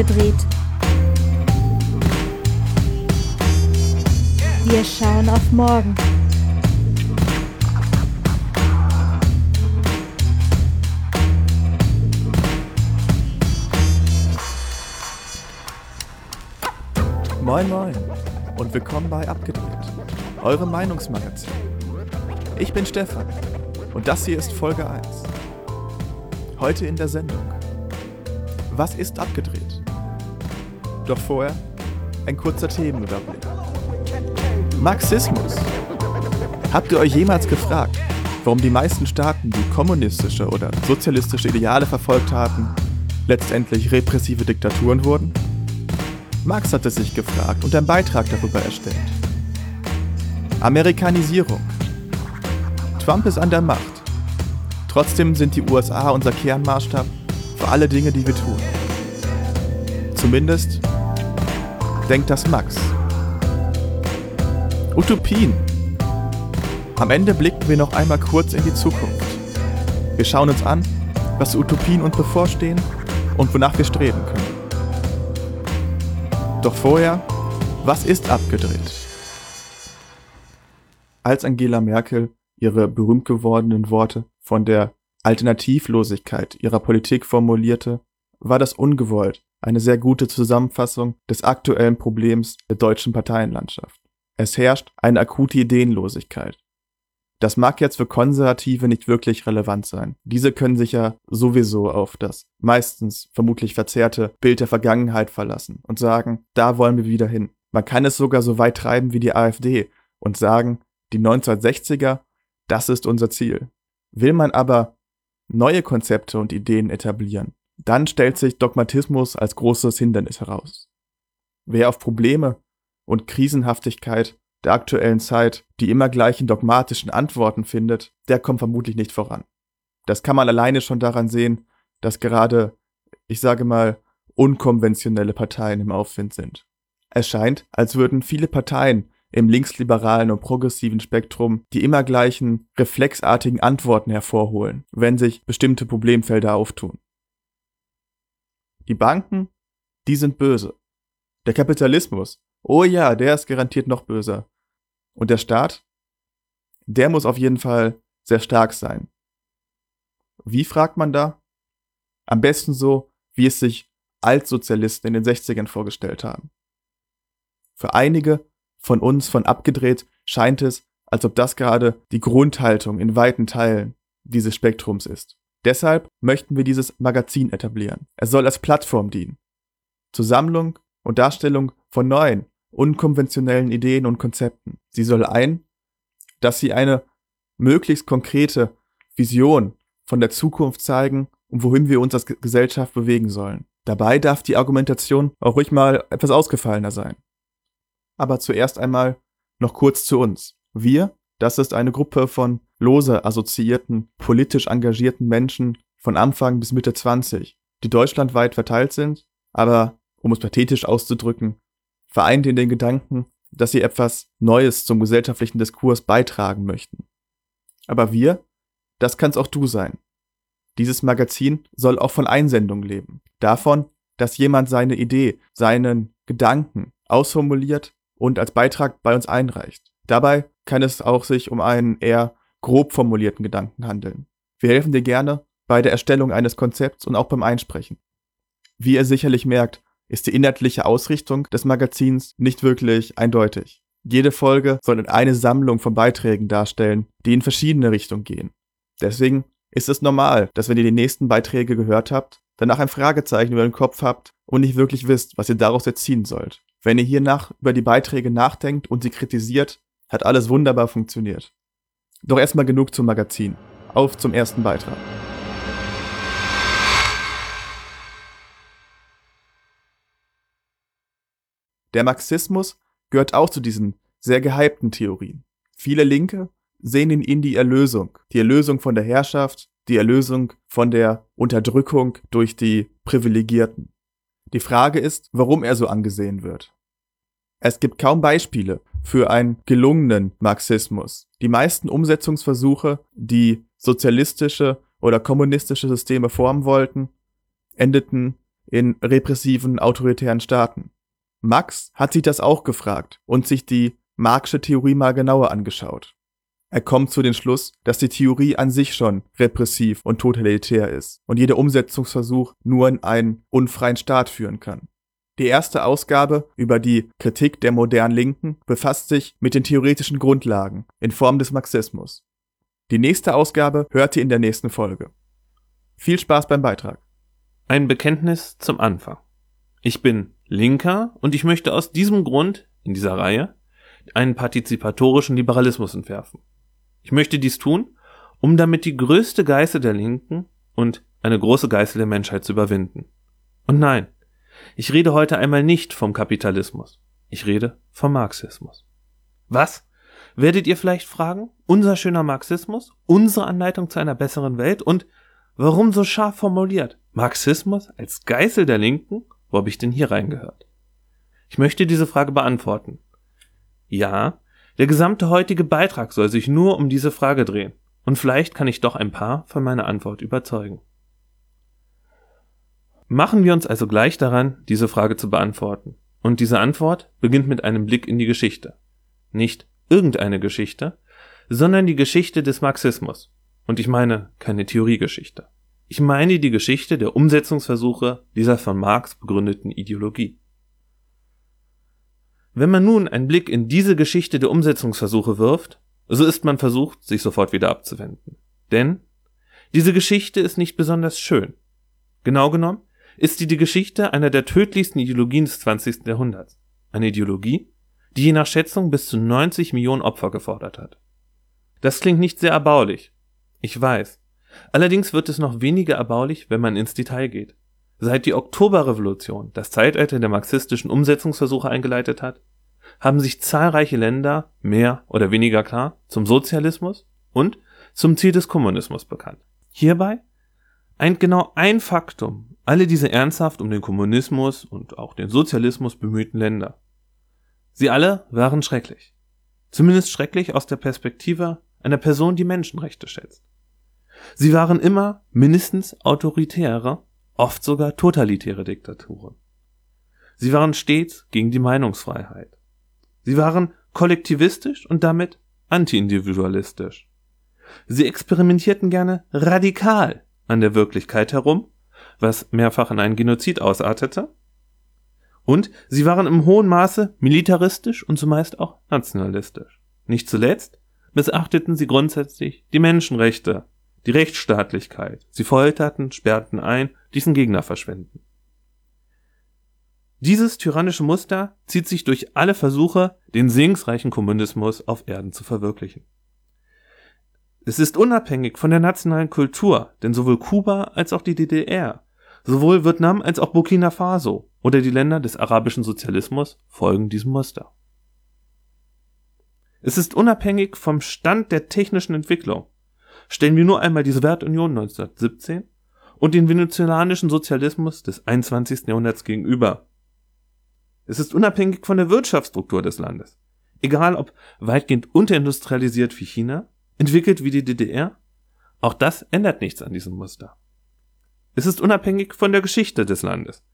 Abgedreht. Wir schauen auf morgen. Moin Moin und willkommen bei Abgedreht, eurem Meinungsmagazin. Ich bin Stefan und das hier ist Folge 1. Heute in der Sendung. Was ist abgedreht? Doch vorher ein kurzer Themenüberblick. Marxismus. Habt ihr euch jemals gefragt, warum die meisten Staaten, die kommunistische oder sozialistische Ideale verfolgt hatten, letztendlich repressive Diktaturen wurden? Marx hat es sich gefragt und einen Beitrag darüber erstellt. Amerikanisierung. Trump ist an der Macht. Trotzdem sind die USA unser Kernmaßstab für alle Dinge, die wir tun. Zumindest denkt das Max. Utopien. Am Ende blicken wir noch einmal kurz in die Zukunft. Wir schauen uns an, was Utopien uns bevorstehen und wonach wir streben können. Doch vorher, was ist abgedreht? Als Angela Merkel ihre berühmt gewordenen Worte von der Alternativlosigkeit ihrer Politik formulierte, war das ungewollt eine sehr gute Zusammenfassung des aktuellen Problems der deutschen Parteienlandschaft. Es herrscht eine akute Ideenlosigkeit. Das mag jetzt für Konservative nicht wirklich relevant sein. Diese können sich ja sowieso auf das meistens vermutlich verzerrte Bild der Vergangenheit verlassen und sagen, da wollen wir wieder hin. Man kann es sogar so weit treiben wie die AfD und sagen, die 1960er, das ist unser Ziel. Will man aber neue Konzepte und Ideen etablieren, dann stellt sich Dogmatismus als großes Hindernis heraus. Wer auf Probleme und Krisenhaftigkeit der aktuellen Zeit die immer gleichen dogmatischen Antworten findet, der kommt vermutlich nicht voran. Das kann man alleine schon daran sehen, dass gerade, ich sage mal, unkonventionelle Parteien im Aufwind sind. Es scheint, als würden viele Parteien im linksliberalen und progressiven Spektrum die immer gleichen reflexartigen Antworten hervorholen, wenn sich bestimmte Problemfelder auftun. Die Banken, die sind böse. Der Kapitalismus, oh ja, der ist garantiert noch böser. Und der Staat, der muss auf jeden Fall sehr stark sein. Wie fragt man da? Am besten so, wie es sich Altsozialisten in den 60ern vorgestellt haben. Für einige von uns von abgedreht scheint es, als ob das gerade die Grundhaltung in weiten Teilen dieses Spektrums ist. Deshalb möchten wir dieses Magazin etablieren. Es soll als Plattform dienen. Zur Sammlung und Darstellung von neuen, unkonventionellen Ideen und Konzepten. Sie soll ein, dass sie eine möglichst konkrete Vision von der Zukunft zeigen und wohin wir uns als Gesellschaft bewegen sollen. Dabei darf die Argumentation auch ruhig mal etwas ausgefallener sein. Aber zuerst einmal noch kurz zu uns. Wir, das ist eine Gruppe von lose assoziierten, politisch engagierten Menschen von Anfang bis Mitte 20, die deutschlandweit verteilt sind, aber, um es pathetisch auszudrücken, vereint in den Gedanken, dass sie etwas Neues zum gesellschaftlichen Diskurs beitragen möchten. Aber wir, das kann's auch du sein. Dieses Magazin soll auch von Einsendung leben. Davon, dass jemand seine Idee, seinen Gedanken ausformuliert und als Beitrag bei uns einreicht. Dabei kann es auch sich um einen eher grob formulierten Gedanken handeln. Wir helfen dir gerne bei der Erstellung eines Konzepts und auch beim Einsprechen. Wie ihr sicherlich merkt, ist die inhaltliche Ausrichtung des Magazins nicht wirklich eindeutig. Jede Folge soll eine Sammlung von Beiträgen darstellen, die in verschiedene Richtungen gehen. Deswegen ist es normal, dass wenn ihr die nächsten Beiträge gehört habt, danach ein Fragezeichen über den Kopf habt und nicht wirklich wisst, was ihr daraus erziehen sollt. Wenn ihr hiernach über die Beiträge nachdenkt und sie kritisiert, hat alles wunderbar funktioniert. Doch erstmal genug zum Magazin. Auf zum ersten Beitrag. Der Marxismus gehört auch zu diesen sehr gehypten Theorien. Viele Linke sehen in ihnen die Erlösung, die Erlösung von der Herrschaft, die Erlösung von der Unterdrückung durch die Privilegierten. Die Frage ist, warum er so angesehen wird. Es gibt kaum Beispiele für einen gelungenen Marxismus. Die meisten Umsetzungsversuche, die sozialistische oder kommunistische Systeme formen wollten, endeten in repressiven autoritären Staaten. Max hat sich das auch gefragt und sich die Marxische Theorie mal genauer angeschaut. Er kommt zu dem Schluss, dass die Theorie an sich schon repressiv und totalitär ist und jeder Umsetzungsversuch nur in einen unfreien Staat führen kann. Die erste Ausgabe über die Kritik der modernen Linken befasst sich mit den theoretischen Grundlagen in Form des Marxismus. Die nächste Ausgabe hört ihr in der nächsten Folge. Viel Spaß beim Beitrag. Ein Bekenntnis zum Anfang. Ich bin Linker und ich möchte aus diesem Grund in dieser Reihe einen partizipatorischen Liberalismus entwerfen. Ich möchte dies tun, um damit die größte Geißel der Linken und eine große Geißel der Menschheit zu überwinden. Und nein, ich rede heute einmal nicht vom Kapitalismus. Ich rede vom Marxismus. Was? Werdet ihr vielleicht fragen? Unser schöner Marxismus? Unsere Anleitung zu einer besseren Welt? Und warum so scharf formuliert? Marxismus als Geißel der Linken? Wo habe ich denn hier reingehört? Ich möchte diese Frage beantworten. Ja, der gesamte heutige Beitrag soll sich nur um diese Frage drehen. Und vielleicht kann ich doch ein paar von meiner Antwort überzeugen. Machen wir uns also gleich daran, diese Frage zu beantworten. Und diese Antwort beginnt mit einem Blick in die Geschichte. Nicht irgendeine Geschichte, sondern die Geschichte des Marxismus. Und ich meine keine Theoriegeschichte. Ich meine die Geschichte der Umsetzungsversuche dieser von Marx begründeten Ideologie. Wenn man nun einen Blick in diese Geschichte der Umsetzungsversuche wirft, so ist man versucht, sich sofort wieder abzuwenden. Denn diese Geschichte ist nicht besonders schön. Genau genommen ist sie die Geschichte einer der tödlichsten Ideologien des 20. Jahrhunderts. Eine Ideologie, die je nach Schätzung bis zu 90 Millionen Opfer gefordert hat. Das klingt nicht sehr erbaulich. Ich weiß. Allerdings wird es noch weniger erbaulich, wenn man ins Detail geht. Seit die Oktoberrevolution das Zeitalter der marxistischen Umsetzungsversuche eingeleitet hat, haben sich zahlreiche Länder mehr oder weniger klar zum Sozialismus und zum Ziel des Kommunismus bekannt. Hierbei eint genau ein Faktum alle diese ernsthaft um den Kommunismus und auch den Sozialismus bemühten Länder. Sie alle waren schrecklich. Zumindest schrecklich aus der Perspektive einer Person, die Menschenrechte schätzt. Sie waren immer mindestens autoritäre oft sogar totalitäre Diktaturen. Sie waren stets gegen die Meinungsfreiheit. Sie waren kollektivistisch und damit antiindividualistisch. Sie experimentierten gerne radikal an der Wirklichkeit herum, was mehrfach in einen Genozid ausartete. Und sie waren im hohen Maße militaristisch und zumeist auch nationalistisch. Nicht zuletzt missachteten sie grundsätzlich die Menschenrechte die Rechtsstaatlichkeit. Sie folterten, sperrten ein, ließen Gegner verschwinden. Dieses tyrannische Muster zieht sich durch alle Versuche, den segensreichen Kommunismus auf Erden zu verwirklichen. Es ist unabhängig von der nationalen Kultur, denn sowohl Kuba als auch die DDR, sowohl Vietnam als auch Burkina Faso oder die Länder des arabischen Sozialismus folgen diesem Muster. Es ist unabhängig vom Stand der technischen Entwicklung, Stellen wir nur einmal die Sowjetunion 1917 und den venezolanischen Sozialismus des 21. Jahrhunderts gegenüber. Es ist unabhängig von der Wirtschaftsstruktur des Landes. Egal ob weitgehend unterindustrialisiert wie China, entwickelt wie die DDR, auch das ändert nichts an diesem Muster. Es ist unabhängig von der Geschichte des Landes.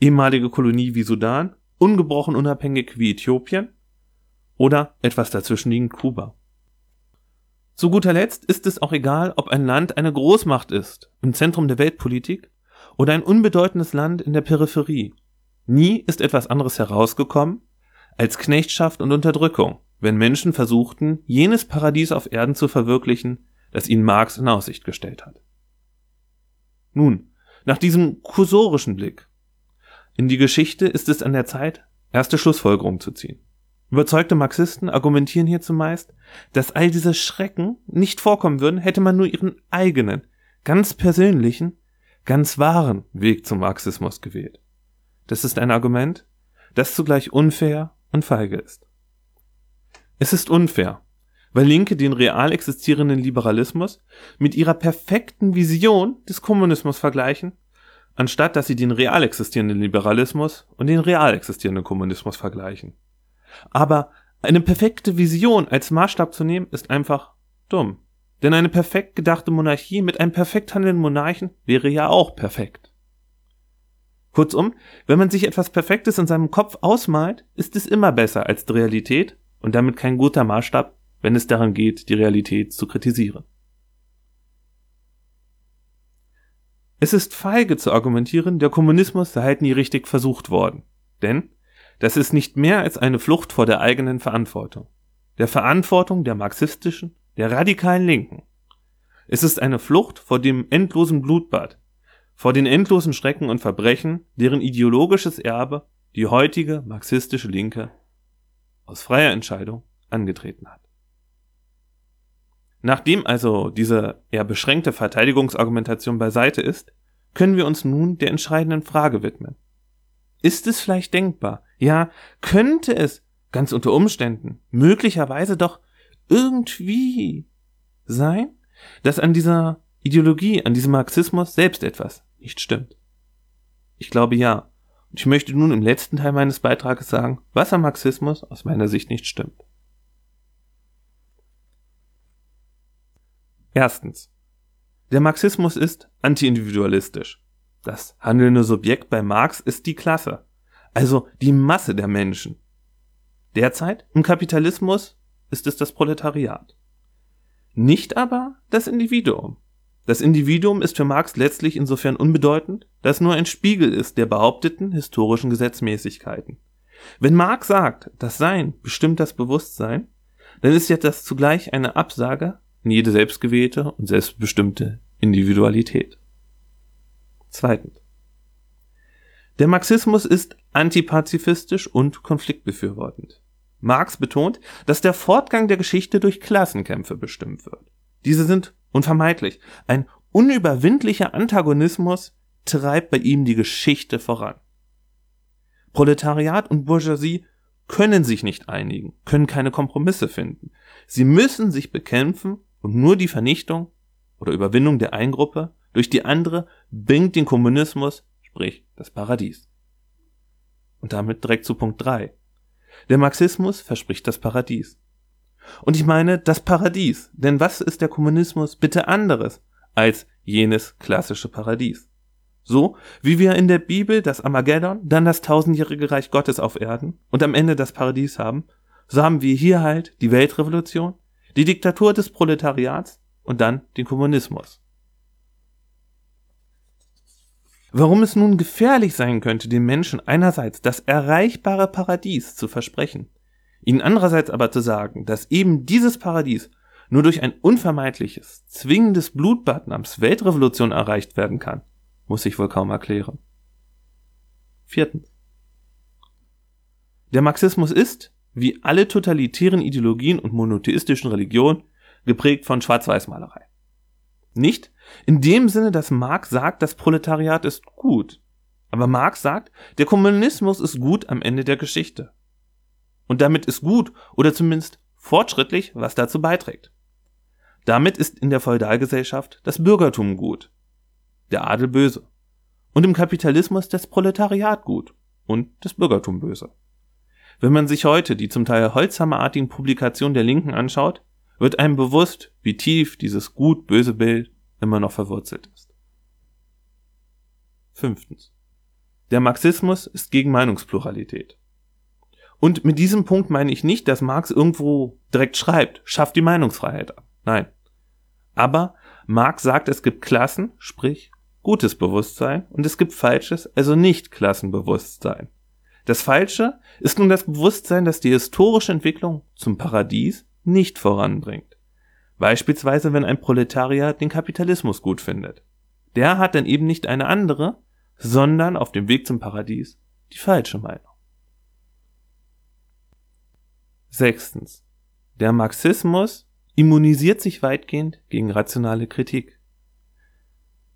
Ehemalige Kolonie wie Sudan, ungebrochen unabhängig wie Äthiopien oder etwas dazwischenliegend Kuba. Zu guter Letzt ist es auch egal, ob ein Land eine Großmacht ist, im Zentrum der Weltpolitik, oder ein unbedeutendes Land in der Peripherie. Nie ist etwas anderes herausgekommen als Knechtschaft und Unterdrückung, wenn Menschen versuchten, jenes Paradies auf Erden zu verwirklichen, das ihnen Marx in Aussicht gestellt hat. Nun, nach diesem kursorischen Blick in die Geschichte ist es an der Zeit, erste Schlussfolgerungen zu ziehen. Überzeugte Marxisten argumentieren hier zumeist, dass all diese Schrecken nicht vorkommen würden, hätte man nur ihren eigenen, ganz persönlichen, ganz wahren Weg zum Marxismus gewählt. Das ist ein Argument, das zugleich unfair und feige ist. Es ist unfair, weil Linke den real existierenden Liberalismus mit ihrer perfekten Vision des Kommunismus vergleichen, anstatt dass sie den real existierenden Liberalismus und den real existierenden Kommunismus vergleichen. Aber eine perfekte Vision als Maßstab zu nehmen, ist einfach dumm. Denn eine perfekt gedachte Monarchie mit einem perfekt handelnden Monarchen wäre ja auch perfekt. Kurzum, wenn man sich etwas Perfektes in seinem Kopf ausmalt, ist es immer besser als die Realität und damit kein guter Maßstab, wenn es daran geht, die Realität zu kritisieren. Es ist feige zu argumentieren, der Kommunismus sei halt nie richtig versucht worden. Denn das ist nicht mehr als eine Flucht vor der eigenen Verantwortung. Der Verantwortung der marxistischen, der radikalen Linken. Es ist eine Flucht vor dem endlosen Blutbad, vor den endlosen Schrecken und Verbrechen, deren ideologisches Erbe die heutige marxistische Linke aus freier Entscheidung angetreten hat. Nachdem also diese eher beschränkte Verteidigungsargumentation beiseite ist, können wir uns nun der entscheidenden Frage widmen. Ist es vielleicht denkbar, ja, könnte es, ganz unter Umständen, möglicherweise doch irgendwie sein, dass an dieser Ideologie, an diesem Marxismus selbst etwas nicht stimmt? Ich glaube ja. Ich möchte nun im letzten Teil meines Beitrages sagen, was am Marxismus aus meiner Sicht nicht stimmt. Erstens. Der Marxismus ist antiindividualistisch. Das handelnde Subjekt bei Marx ist die Klasse, also die Masse der Menschen. Derzeit im Kapitalismus ist es das Proletariat. Nicht aber das Individuum. Das Individuum ist für Marx letztlich insofern unbedeutend, dass nur ein Spiegel ist der behaupteten historischen Gesetzmäßigkeiten. Wenn Marx sagt, das Sein bestimmt das Bewusstsein, dann ist ja das zugleich eine Absage in jede selbstgewählte und selbstbestimmte Individualität. Zweitens. Der Marxismus ist antipazifistisch und konfliktbefürwortend. Marx betont, dass der Fortgang der Geschichte durch Klassenkämpfe bestimmt wird. Diese sind unvermeidlich. Ein unüberwindlicher Antagonismus treibt bei ihm die Geschichte voran. Proletariat und Bourgeoisie können sich nicht einigen, können keine Kompromisse finden. Sie müssen sich bekämpfen und nur die Vernichtung oder Überwindung der einen Gruppe durch die andere bringt den Kommunismus, sprich das Paradies. Und damit direkt zu Punkt 3. Der Marxismus verspricht das Paradies. Und ich meine das Paradies, denn was ist der Kommunismus bitte anderes als jenes klassische Paradies? So wie wir in der Bibel das Armageddon, dann das tausendjährige Reich Gottes auf Erden und am Ende das Paradies haben, so haben wir hier halt die Weltrevolution, die Diktatur des Proletariats und dann den Kommunismus. Warum es nun gefährlich sein könnte, den Menschen einerseits das erreichbare Paradies zu versprechen, ihnen andererseits aber zu sagen, dass eben dieses Paradies nur durch ein unvermeidliches, zwingendes Blutbad namens Weltrevolution erreicht werden kann, muss ich wohl kaum erklären. Viertens. Der Marxismus ist, wie alle totalitären Ideologien und monotheistischen Religionen, geprägt von Schwarz-Weiß-Malerei. Nicht in dem Sinne, dass Marx sagt, das Proletariat ist gut. Aber Marx sagt, der Kommunismus ist gut am Ende der Geschichte. Und damit ist gut oder zumindest fortschrittlich, was dazu beiträgt. Damit ist in der Feudalgesellschaft das Bürgertum gut, der Adel böse. Und im Kapitalismus das Proletariat gut und das Bürgertum böse. Wenn man sich heute die zum Teil holzhammerartigen Publikationen der Linken anschaut, wird einem bewusst, wie tief dieses gut-böse Bild immer noch verwurzelt ist. Fünftens. Der Marxismus ist gegen Meinungspluralität. Und mit diesem Punkt meine ich nicht, dass Marx irgendwo direkt schreibt, schafft die Meinungsfreiheit ab. Nein. Aber Marx sagt, es gibt Klassen, sprich gutes Bewusstsein, und es gibt falsches, also nicht Klassenbewusstsein. Das Falsche ist nun das Bewusstsein, dass die historische Entwicklung zum Paradies nicht voranbringt. Beispielsweise, wenn ein Proletariat den Kapitalismus gut findet. Der hat dann eben nicht eine andere, sondern auf dem Weg zum Paradies die falsche Meinung. Sechstens. Der Marxismus immunisiert sich weitgehend gegen rationale Kritik.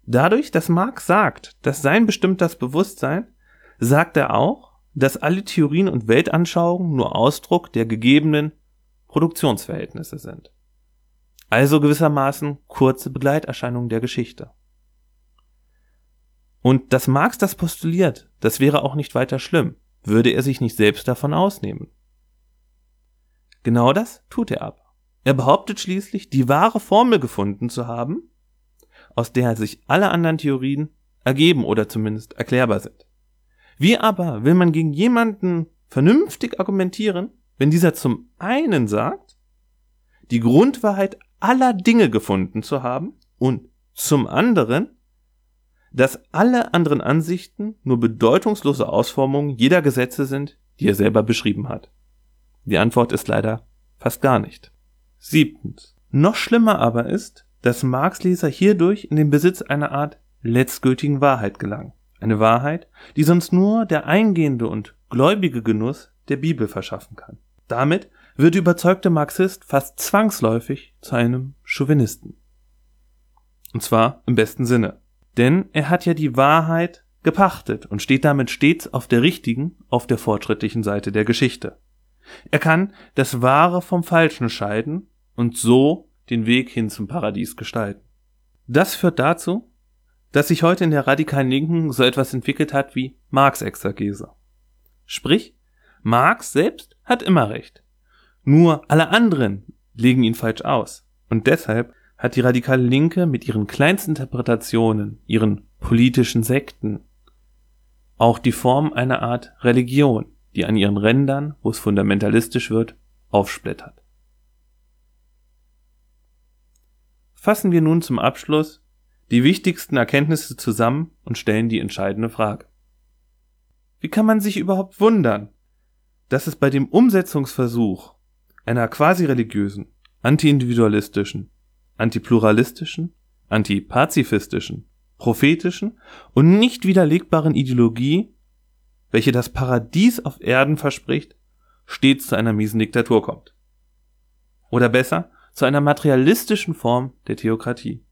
Dadurch, dass Marx sagt, dass sein bestimmt das Bewusstsein, sagt er auch, dass alle Theorien und Weltanschauungen nur Ausdruck der gegebenen Produktionsverhältnisse sind. Also gewissermaßen kurze Begleiterscheinungen der Geschichte. Und dass Marx das postuliert, das wäre auch nicht weiter schlimm, würde er sich nicht selbst davon ausnehmen. Genau das tut er aber. Er behauptet schließlich, die wahre Formel gefunden zu haben, aus der sich alle anderen Theorien ergeben oder zumindest erklärbar sind. Wie aber will man gegen jemanden vernünftig argumentieren, wenn dieser zum einen sagt, die Grundwahrheit aller Dinge gefunden zu haben und zum anderen, dass alle anderen Ansichten nur bedeutungslose Ausformungen jeder Gesetze sind, die er selber beschrieben hat. Die Antwort ist leider fast gar nicht. Siebtens. Noch schlimmer aber ist, dass Marx Leser hierdurch in den Besitz einer Art letztgültigen Wahrheit gelangen. Eine Wahrheit, die sonst nur der eingehende und gläubige Genuss der Bibel verschaffen kann. Damit wird der überzeugte Marxist fast zwangsläufig zu einem Chauvinisten. Und zwar im besten Sinne. Denn er hat ja die Wahrheit gepachtet und steht damit stets auf der richtigen, auf der fortschrittlichen Seite der Geschichte. Er kann das Wahre vom Falschen scheiden und so den Weg hin zum Paradies gestalten. Das führt dazu, dass sich heute in der radikalen Linken so etwas entwickelt hat wie Marx-Exegese. Sprich, Marx selbst hat immer recht. Nur alle anderen legen ihn falsch aus. Und deshalb hat die radikale Linke mit ihren Kleinstinterpretationen, ihren politischen Sekten, auch die Form einer Art Religion, die an ihren Rändern, wo es fundamentalistisch wird, aufsplittert. Fassen wir nun zum Abschluss die wichtigsten Erkenntnisse zusammen und stellen die entscheidende Frage. Wie kann man sich überhaupt wundern, dass es bei dem Umsetzungsversuch einer quasi religiösen, anti-individualistischen, antipluralistischen, antipazifistischen, prophetischen und nicht widerlegbaren Ideologie, welche das Paradies auf Erden verspricht, stets zu einer miesen Diktatur kommt. Oder besser, zu einer materialistischen Form der Theokratie.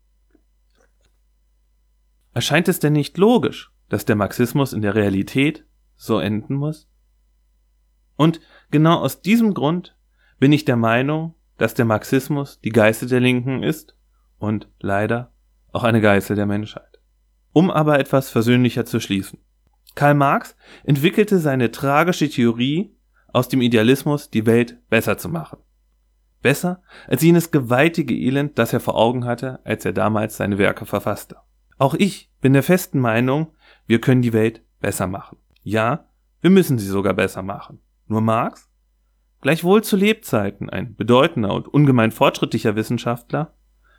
Erscheint es denn nicht logisch, dass der Marxismus in der Realität so enden muss? Und genau aus diesem Grund bin ich der Meinung, dass der Marxismus die Geißel der Linken ist und leider auch eine Geißel der Menschheit. Um aber etwas versöhnlicher zu schließen. Karl Marx entwickelte seine tragische Theorie, aus dem Idealismus die Welt besser zu machen. Besser als jenes gewaltige Elend, das er vor Augen hatte, als er damals seine Werke verfasste. Auch ich bin der festen Meinung, wir können die Welt besser machen. Ja, wir müssen sie sogar besser machen. Nur Marx, gleichwohl zu Lebzeiten ein bedeutender und ungemein fortschrittlicher Wissenschaftler,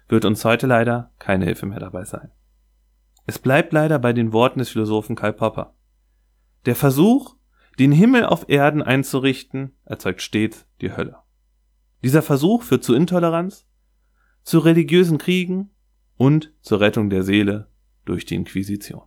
wird uns heute leider keine Hilfe mehr dabei sein. Es bleibt leider bei den Worten des Philosophen Karl Popper. Der Versuch, den Himmel auf Erden einzurichten, erzeugt stets die Hölle. Dieser Versuch führt zu Intoleranz, zu religiösen Kriegen und zur Rettung der Seele durch die Inquisition.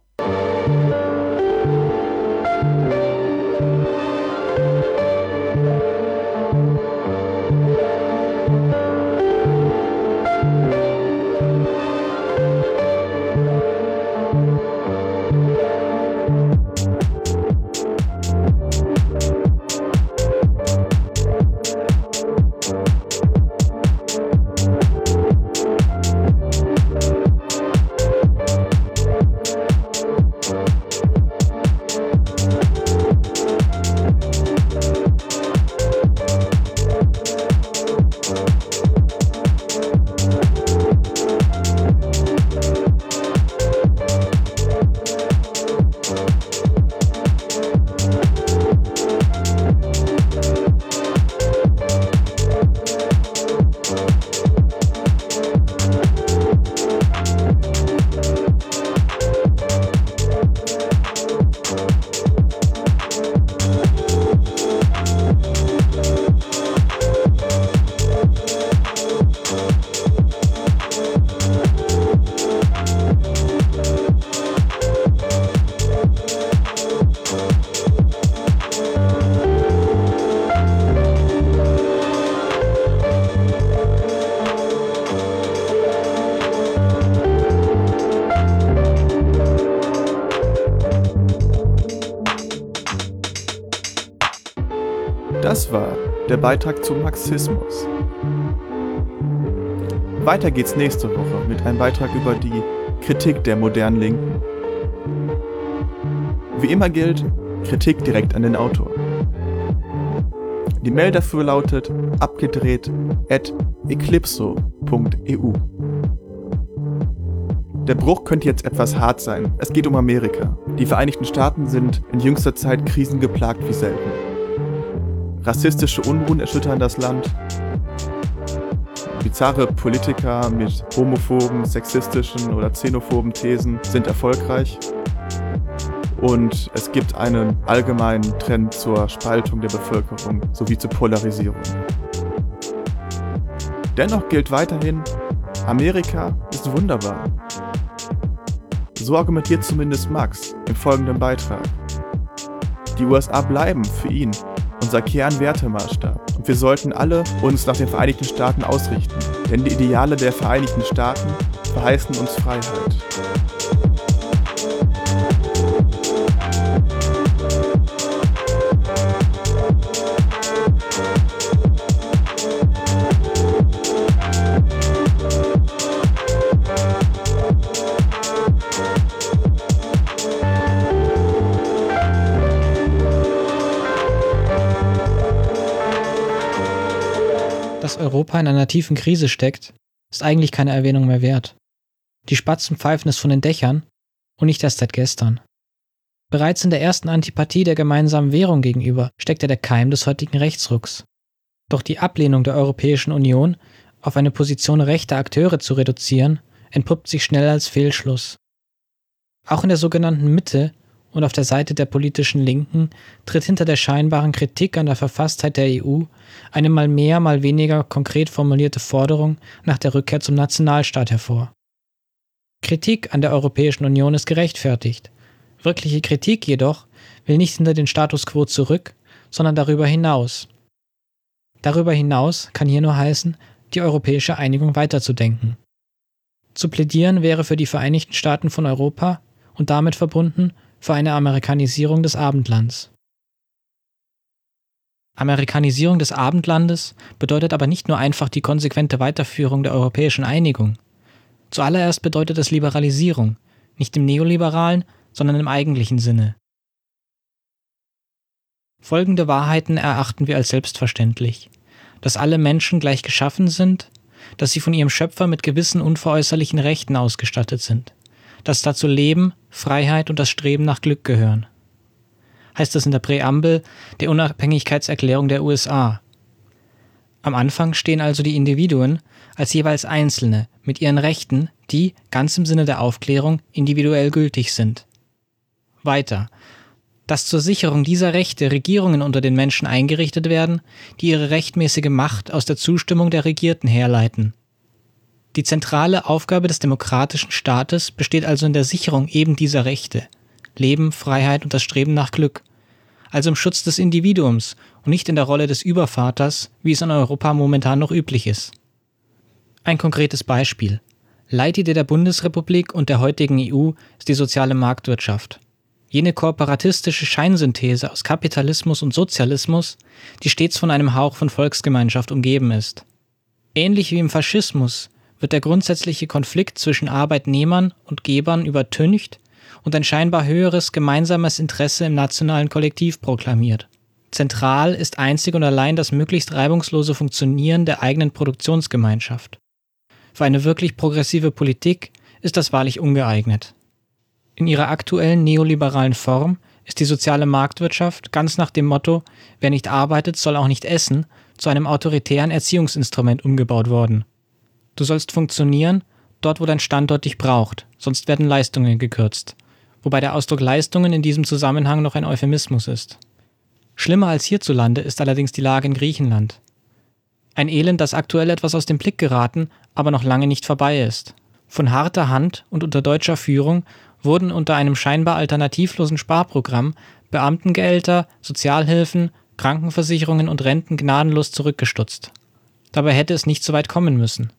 Das war der Beitrag zum Marxismus. Weiter geht's nächste Woche mit einem Beitrag über die Kritik der modernen Linken. Wie immer gilt, Kritik direkt an den Autor. Die Mail dafür lautet abgedreht at eclipso.eu. Der Bruch könnte jetzt etwas hart sein. Es geht um Amerika. Die Vereinigten Staaten sind in jüngster Zeit krisengeplagt wie selten. Rassistische Unruhen erschüttern das Land. Bizarre Politiker mit homophoben, sexistischen oder xenophoben Thesen sind erfolgreich. Und es gibt einen allgemeinen Trend zur Spaltung der Bevölkerung sowie zur Polarisierung. Dennoch gilt weiterhin, Amerika ist wunderbar. So argumentiert zumindest Max im folgenden Beitrag. Die USA bleiben für ihn unser Kernwertemaßstab und wir sollten alle uns nach den Vereinigten Staaten ausrichten, denn die Ideale der Vereinigten Staaten verheißen uns Freiheit. Europa in einer tiefen Krise steckt, ist eigentlich keine Erwähnung mehr wert. Die Spatzen pfeifen es von den Dächern und nicht erst seit gestern. Bereits in der ersten Antipathie der gemeinsamen Währung gegenüber steckte der Keim des heutigen Rechtsrucks. Doch die Ablehnung der Europäischen Union auf eine Position rechter Akteure zu reduzieren, entpuppt sich schnell als Fehlschluss. Auch in der sogenannten Mitte und auf der Seite der politischen Linken tritt hinter der scheinbaren Kritik an der Verfasstheit der EU eine mal mehr, mal weniger konkret formulierte Forderung nach der Rückkehr zum Nationalstaat hervor. Kritik an der Europäischen Union ist gerechtfertigt. Wirkliche Kritik jedoch will nicht hinter den Status quo zurück, sondern darüber hinaus. Darüber hinaus kann hier nur heißen, die europäische Einigung weiterzudenken. Zu plädieren wäre für die Vereinigten Staaten von Europa und damit verbunden für eine Amerikanisierung des Abendlands. Amerikanisierung des Abendlandes bedeutet aber nicht nur einfach die konsequente Weiterführung der europäischen Einigung. Zuallererst bedeutet es Liberalisierung, nicht im neoliberalen, sondern im eigentlichen Sinne. Folgende Wahrheiten erachten wir als selbstverständlich, dass alle Menschen gleich geschaffen sind, dass sie von ihrem Schöpfer mit gewissen unveräußerlichen Rechten ausgestattet sind dass dazu Leben, Freiheit und das Streben nach Glück gehören. Heißt das in der Präambel der Unabhängigkeitserklärung der USA. Am Anfang stehen also die Individuen als jeweils Einzelne mit ihren Rechten, die, ganz im Sinne der Aufklärung, individuell gültig sind. Weiter, dass zur Sicherung dieser Rechte Regierungen unter den Menschen eingerichtet werden, die ihre rechtmäßige Macht aus der Zustimmung der Regierten herleiten die zentrale Aufgabe des demokratischen Staates besteht also in der Sicherung eben dieser Rechte Leben, Freiheit und das Streben nach Glück, also im Schutz des Individuums und nicht in der Rolle des Übervaters, wie es in Europa momentan noch üblich ist. Ein konkretes Beispiel. Leitidee der Bundesrepublik und der heutigen EU ist die soziale Marktwirtschaft. Jene kooperatistische Scheinsynthese aus Kapitalismus und Sozialismus, die stets von einem Hauch von Volksgemeinschaft umgeben ist. Ähnlich wie im Faschismus wird der grundsätzliche Konflikt zwischen Arbeitnehmern und Gebern übertüncht und ein scheinbar höheres gemeinsames Interesse im nationalen Kollektiv proklamiert. Zentral ist einzig und allein das möglichst reibungslose Funktionieren der eigenen Produktionsgemeinschaft. Für eine wirklich progressive Politik ist das wahrlich ungeeignet. In ihrer aktuellen neoliberalen Form ist die soziale Marktwirtschaft ganz nach dem Motto Wer nicht arbeitet, soll auch nicht essen zu einem autoritären Erziehungsinstrument umgebaut worden. Du sollst funktionieren, dort wo dein Standort dich braucht, sonst werden Leistungen gekürzt. Wobei der Ausdruck Leistungen in diesem Zusammenhang noch ein Euphemismus ist. Schlimmer als hierzulande ist allerdings die Lage in Griechenland. Ein Elend, das aktuell etwas aus dem Blick geraten, aber noch lange nicht vorbei ist. Von harter Hand und unter deutscher Führung wurden unter einem scheinbar alternativlosen Sparprogramm Beamtengehälter, Sozialhilfen, Krankenversicherungen und Renten gnadenlos zurückgestutzt. Dabei hätte es nicht so weit kommen müssen.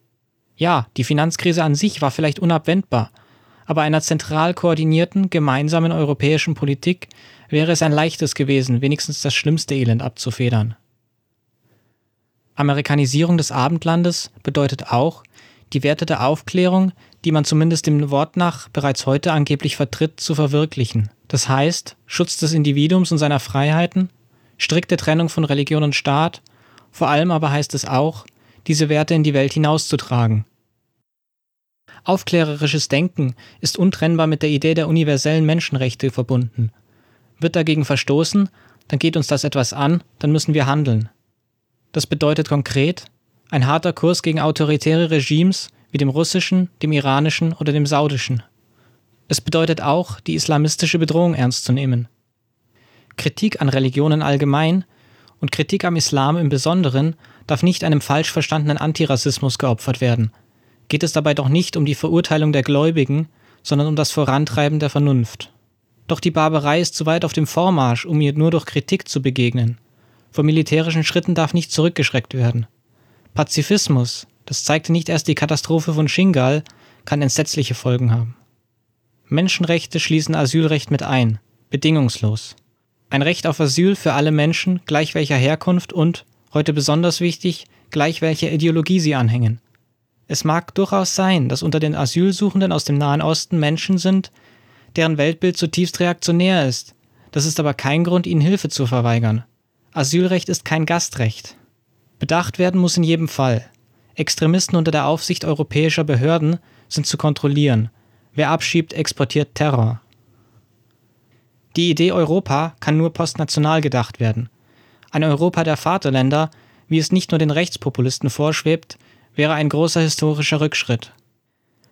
Ja, die Finanzkrise an sich war vielleicht unabwendbar, aber einer zentral koordinierten, gemeinsamen europäischen Politik wäre es ein leichtes gewesen, wenigstens das schlimmste Elend abzufedern. Amerikanisierung des Abendlandes bedeutet auch, die Werte der Aufklärung, die man zumindest dem Wort nach bereits heute angeblich vertritt, zu verwirklichen. Das heißt, Schutz des Individuums und seiner Freiheiten, strikte Trennung von Religion und Staat, vor allem aber heißt es auch, diese Werte in die Welt hinauszutragen. Aufklärerisches Denken ist untrennbar mit der Idee der universellen Menschenrechte verbunden. Wird dagegen verstoßen, dann geht uns das etwas an, dann müssen wir handeln. Das bedeutet konkret ein harter Kurs gegen autoritäre Regimes wie dem russischen, dem iranischen oder dem saudischen. Es bedeutet auch, die islamistische Bedrohung ernst zu nehmen. Kritik an Religionen allgemein und Kritik am Islam im Besonderen darf nicht einem falsch verstandenen Antirassismus geopfert werden. Geht es dabei doch nicht um die Verurteilung der Gläubigen, sondern um das Vorantreiben der Vernunft. Doch die Barbarei ist zu weit auf dem Vormarsch, um ihr nur durch Kritik zu begegnen. Vor militärischen Schritten darf nicht zurückgeschreckt werden. Pazifismus, das zeigte nicht erst die Katastrophe von Shingal, kann entsetzliche Folgen haben. Menschenrechte schließen Asylrecht mit ein, bedingungslos. Ein Recht auf Asyl für alle Menschen, gleich welcher Herkunft und, heute besonders wichtig, gleich welcher Ideologie sie anhängen. Es mag durchaus sein, dass unter den Asylsuchenden aus dem Nahen Osten Menschen sind, deren Weltbild zutiefst reaktionär ist. Das ist aber kein Grund, ihnen Hilfe zu verweigern. Asylrecht ist kein Gastrecht. Bedacht werden muss in jedem Fall. Extremisten unter der Aufsicht europäischer Behörden sind zu kontrollieren. Wer abschiebt, exportiert Terror. Die Idee Europa kann nur postnational gedacht werden. Ein Europa der Vaterländer, wie es nicht nur den Rechtspopulisten vorschwebt, wäre ein großer historischer Rückschritt.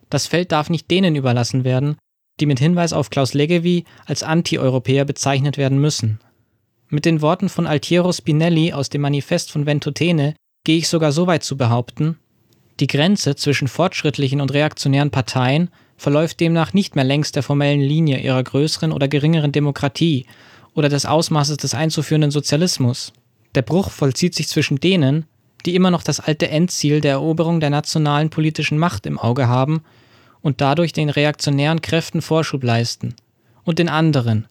Das Feld darf nicht denen überlassen werden, die mit Hinweis auf Klaus Leggevi als Anti-Europäer bezeichnet werden müssen. Mit den Worten von Altiero Spinelli aus dem Manifest von Ventotene gehe ich sogar so weit zu behaupten, die Grenze zwischen fortschrittlichen und reaktionären Parteien verläuft demnach nicht mehr längs der formellen Linie ihrer größeren oder geringeren Demokratie oder des Ausmaßes des einzuführenden Sozialismus. Der Bruch vollzieht sich zwischen denen, die immer noch das alte Endziel der Eroberung der nationalen politischen Macht im Auge haben und dadurch den reaktionären Kräften Vorschub leisten, und den anderen,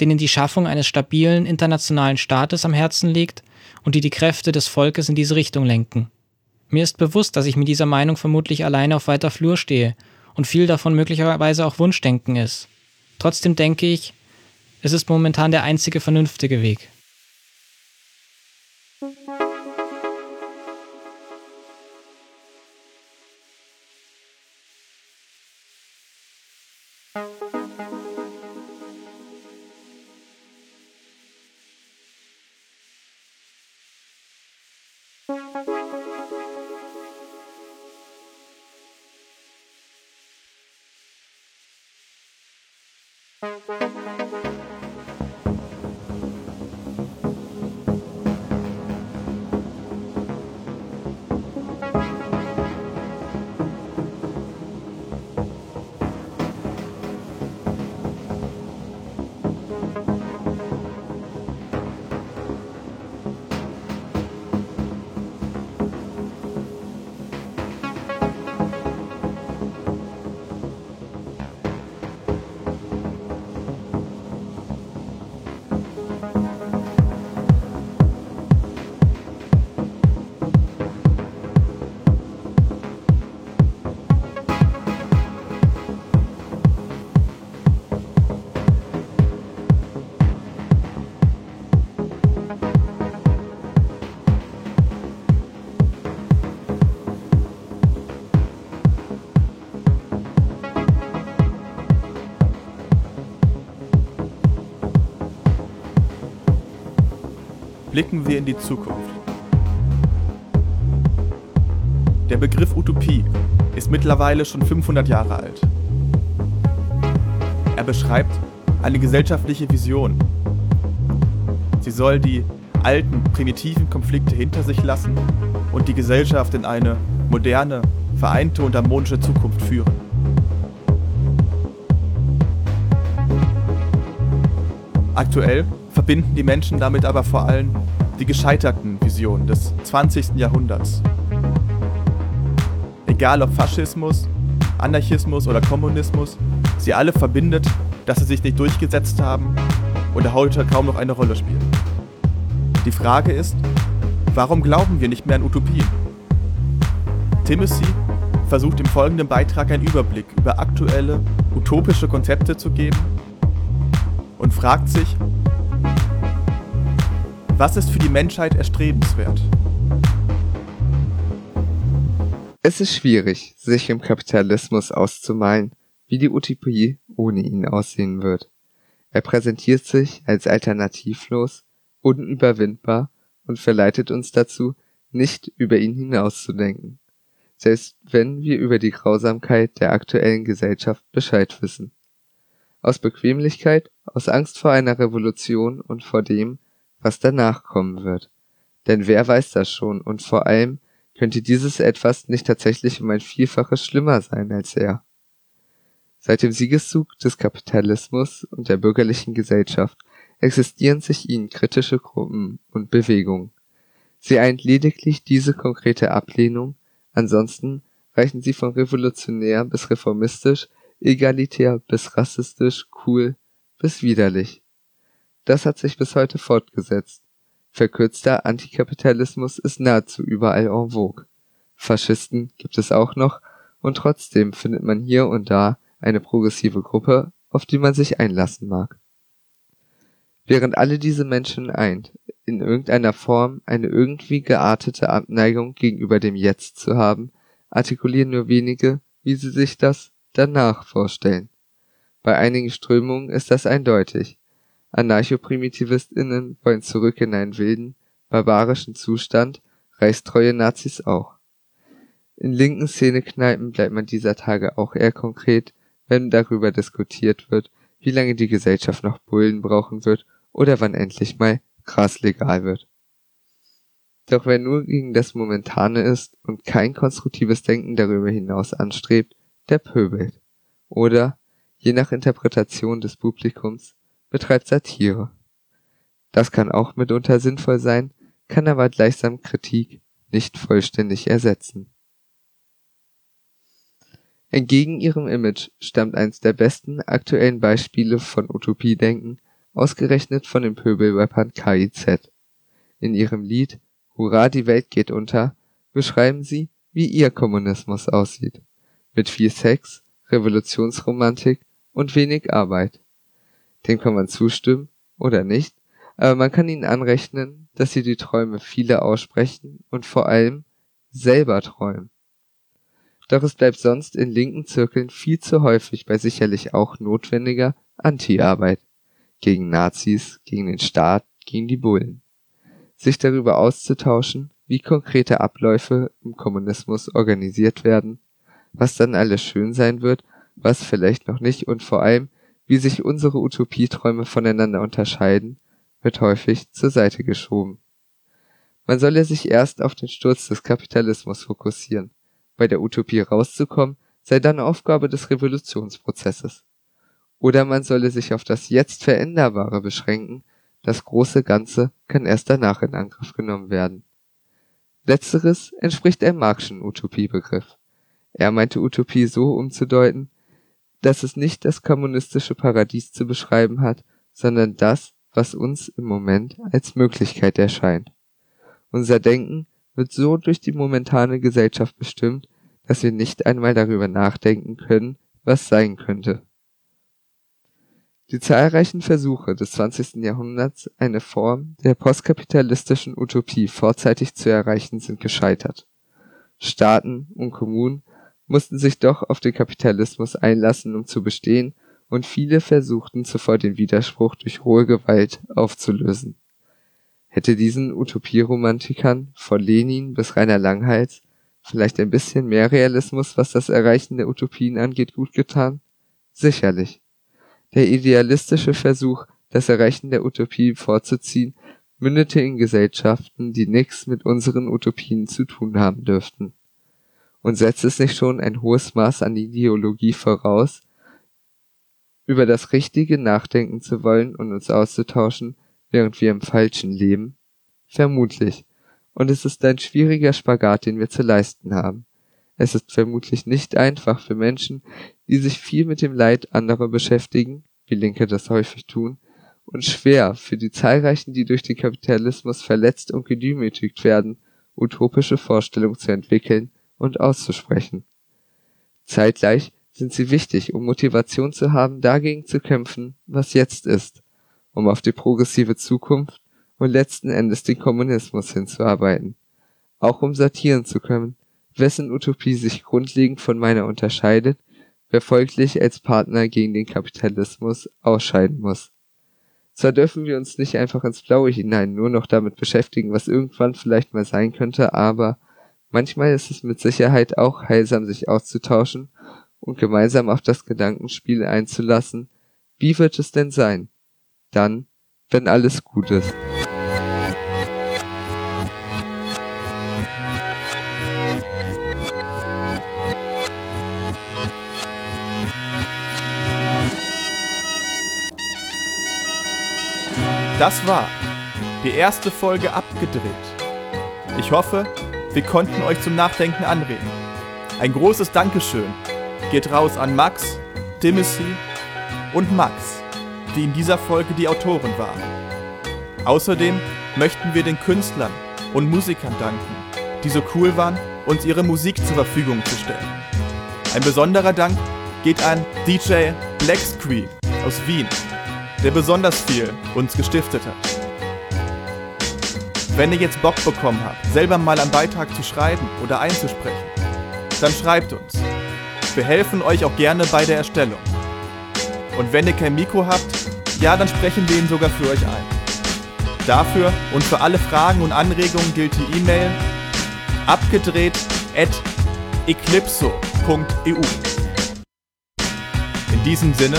denen die Schaffung eines stabilen internationalen Staates am Herzen liegt und die die Kräfte des Volkes in diese Richtung lenken. Mir ist bewusst, dass ich mit dieser Meinung vermutlich alleine auf weiter Flur stehe und viel davon möglicherweise auch Wunschdenken ist. Trotzdem denke ich, es ist momentan der einzige vernünftige Weg. Blicken wir in die Zukunft. Der Begriff Utopie ist mittlerweile schon 500 Jahre alt. Er beschreibt eine gesellschaftliche Vision. Sie soll die alten, primitiven Konflikte hinter sich lassen und die Gesellschaft in eine moderne, vereinte und harmonische Zukunft führen. Aktuell verbinden die Menschen damit aber vor allem die gescheiterten Visionen des 20. Jahrhunderts. Egal ob Faschismus, Anarchismus oder Kommunismus, sie alle verbindet, dass sie sich nicht durchgesetzt haben oder heute kaum noch eine Rolle spielen. Die Frage ist, warum glauben wir nicht mehr an Utopien? Timothy versucht im folgenden Beitrag einen Überblick über aktuelle utopische Konzepte zu geben und fragt sich, was ist für die Menschheit erstrebenswert? Es ist schwierig, sich im Kapitalismus auszumalen, wie die Utopie ohne ihn aussehen wird. Er präsentiert sich als alternativlos, unüberwindbar und verleitet uns dazu, nicht über ihn hinauszudenken, selbst wenn wir über die Grausamkeit der aktuellen Gesellschaft Bescheid wissen. Aus Bequemlichkeit, aus Angst vor einer Revolution und vor dem, was danach kommen wird. Denn wer weiß das schon und vor allem könnte dieses etwas nicht tatsächlich um ein Vielfaches schlimmer sein als er. Seit dem Siegeszug des Kapitalismus und der bürgerlichen Gesellschaft existieren sich ihnen kritische Gruppen und Bewegungen. Sie eint lediglich diese konkrete Ablehnung, ansonsten reichen sie von revolutionär bis reformistisch, egalitär bis rassistisch, cool bis widerlich. Das hat sich bis heute fortgesetzt. Verkürzter Antikapitalismus ist nahezu überall en vogue. Faschisten gibt es auch noch und trotzdem findet man hier und da eine progressive Gruppe, auf die man sich einlassen mag. Während alle diese Menschen eint, in irgendeiner Form eine irgendwie geartete Abneigung gegenüber dem Jetzt zu haben, artikulieren nur wenige, wie sie sich das danach vorstellen. Bei einigen Strömungen ist das eindeutig. AnarchoprimitivistInnen wollen zurück in einen wilden, barbarischen Zustand, reichstreue Nazis auch. In linken Szenekneipen bleibt man dieser Tage auch eher konkret, wenn darüber diskutiert wird, wie lange die Gesellschaft noch Bullen brauchen wird oder wann endlich mal Gras legal wird. Doch wer nur gegen das Momentane ist und kein konstruktives Denken darüber hinaus anstrebt, der pöbelt. Oder, je nach Interpretation des Publikums, betreibt Satire. Das kann auch mitunter sinnvoll sein, kann aber gleichsam Kritik nicht vollständig ersetzen. Entgegen ihrem Image stammt eins der besten aktuellen Beispiele von Utopiedenken ausgerechnet von den Pöbelrappern KIZ. In ihrem Lied Hurra, die Welt geht unter beschreiben sie, wie ihr Kommunismus aussieht. Mit viel Sex, Revolutionsromantik und wenig Arbeit. Dem kann man zustimmen oder nicht, aber man kann ihnen anrechnen, dass sie die Träume viele aussprechen und vor allem selber träumen. Doch es bleibt sonst in linken Zirkeln viel zu häufig bei sicherlich auch notwendiger Anti-Arbeit gegen Nazis, gegen den Staat, gegen die Bullen. Sich darüber auszutauschen, wie konkrete Abläufe im Kommunismus organisiert werden, was dann alles schön sein wird, was vielleicht noch nicht und vor allem, wie sich unsere Utopieträume voneinander unterscheiden, wird häufig zur Seite geschoben. Man solle sich erst auf den Sturz des Kapitalismus fokussieren. Bei der Utopie rauszukommen, sei dann Aufgabe des Revolutionsprozesses. Oder man solle sich auf das jetzt Veränderbare beschränken, das große Ganze kann erst danach in Angriff genommen werden. Letzteres entspricht einem Marxischen Utopiebegriff. Er meinte Utopie so umzudeuten, dass es nicht das kommunistische Paradies zu beschreiben hat, sondern das, was uns im Moment als Möglichkeit erscheint. Unser Denken wird so durch die momentane Gesellschaft bestimmt, dass wir nicht einmal darüber nachdenken können, was sein könnte. Die zahlreichen Versuche des 20. Jahrhunderts, eine Form der postkapitalistischen Utopie vorzeitig zu erreichen, sind gescheitert. Staaten und Kommunen mussten sich doch auf den Kapitalismus einlassen, um zu bestehen, und viele versuchten zuvor den Widerspruch durch rohe Gewalt aufzulösen. Hätte diesen Utopieromantikern von Lenin bis Rainer Langhals vielleicht ein bisschen mehr Realismus, was das Erreichen der Utopien angeht, gut getan? Sicherlich. Der idealistische Versuch, das Erreichen der Utopie vorzuziehen, mündete in Gesellschaften, die nichts mit unseren Utopien zu tun haben dürften. Und setzt es nicht schon ein hohes Maß an Ideologie voraus, über das Richtige nachdenken zu wollen und uns auszutauschen, während wir im Falschen leben? Vermutlich. Und es ist ein schwieriger Spagat, den wir zu leisten haben. Es ist vermutlich nicht einfach für Menschen, die sich viel mit dem Leid anderer beschäftigen, wie Linke das häufig tun, und schwer für die zahlreichen, die durch den Kapitalismus verletzt und gedemütigt werden, utopische Vorstellungen zu entwickeln und auszusprechen. Zeitgleich sind sie wichtig, um Motivation zu haben, dagegen zu kämpfen, was jetzt ist, um auf die progressive Zukunft und letzten Endes den Kommunismus hinzuarbeiten. Auch um satieren zu können, wessen Utopie sich grundlegend von meiner unterscheidet, wer folglich als Partner gegen den Kapitalismus ausscheiden muss. Zwar dürfen wir uns nicht einfach ins Blaue hinein nur noch damit beschäftigen, was irgendwann vielleicht mal sein könnte, aber manchmal ist es mit Sicherheit auch heilsam, sich auszutauschen und gemeinsam auf das Gedankenspiel einzulassen, wie wird es denn sein? Dann, wenn alles gut ist. Das war die erste Folge abgedreht. Ich hoffe, wir konnten euch zum Nachdenken anregen. Ein großes Dankeschön geht raus an Max, Timothy und Max, die in dieser Folge die Autoren waren. Außerdem möchten wir den Künstlern und Musikern danken, die so cool waren, uns ihre Musik zur Verfügung zu stellen. Ein besonderer Dank geht an DJ Black Screen aus Wien, der besonders viel uns gestiftet hat. Wenn ihr jetzt Bock bekommen habt, selber mal einen Beitrag zu schreiben oder einzusprechen, dann schreibt uns. Wir helfen euch auch gerne bei der Erstellung. Und wenn ihr kein Mikro habt, ja, dann sprechen wir ihn sogar für euch ein. Dafür und für alle Fragen und Anregungen gilt die E-Mail abgedreht at eclipso.eu. In diesem Sinne,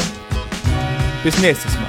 bis nächstes Mal.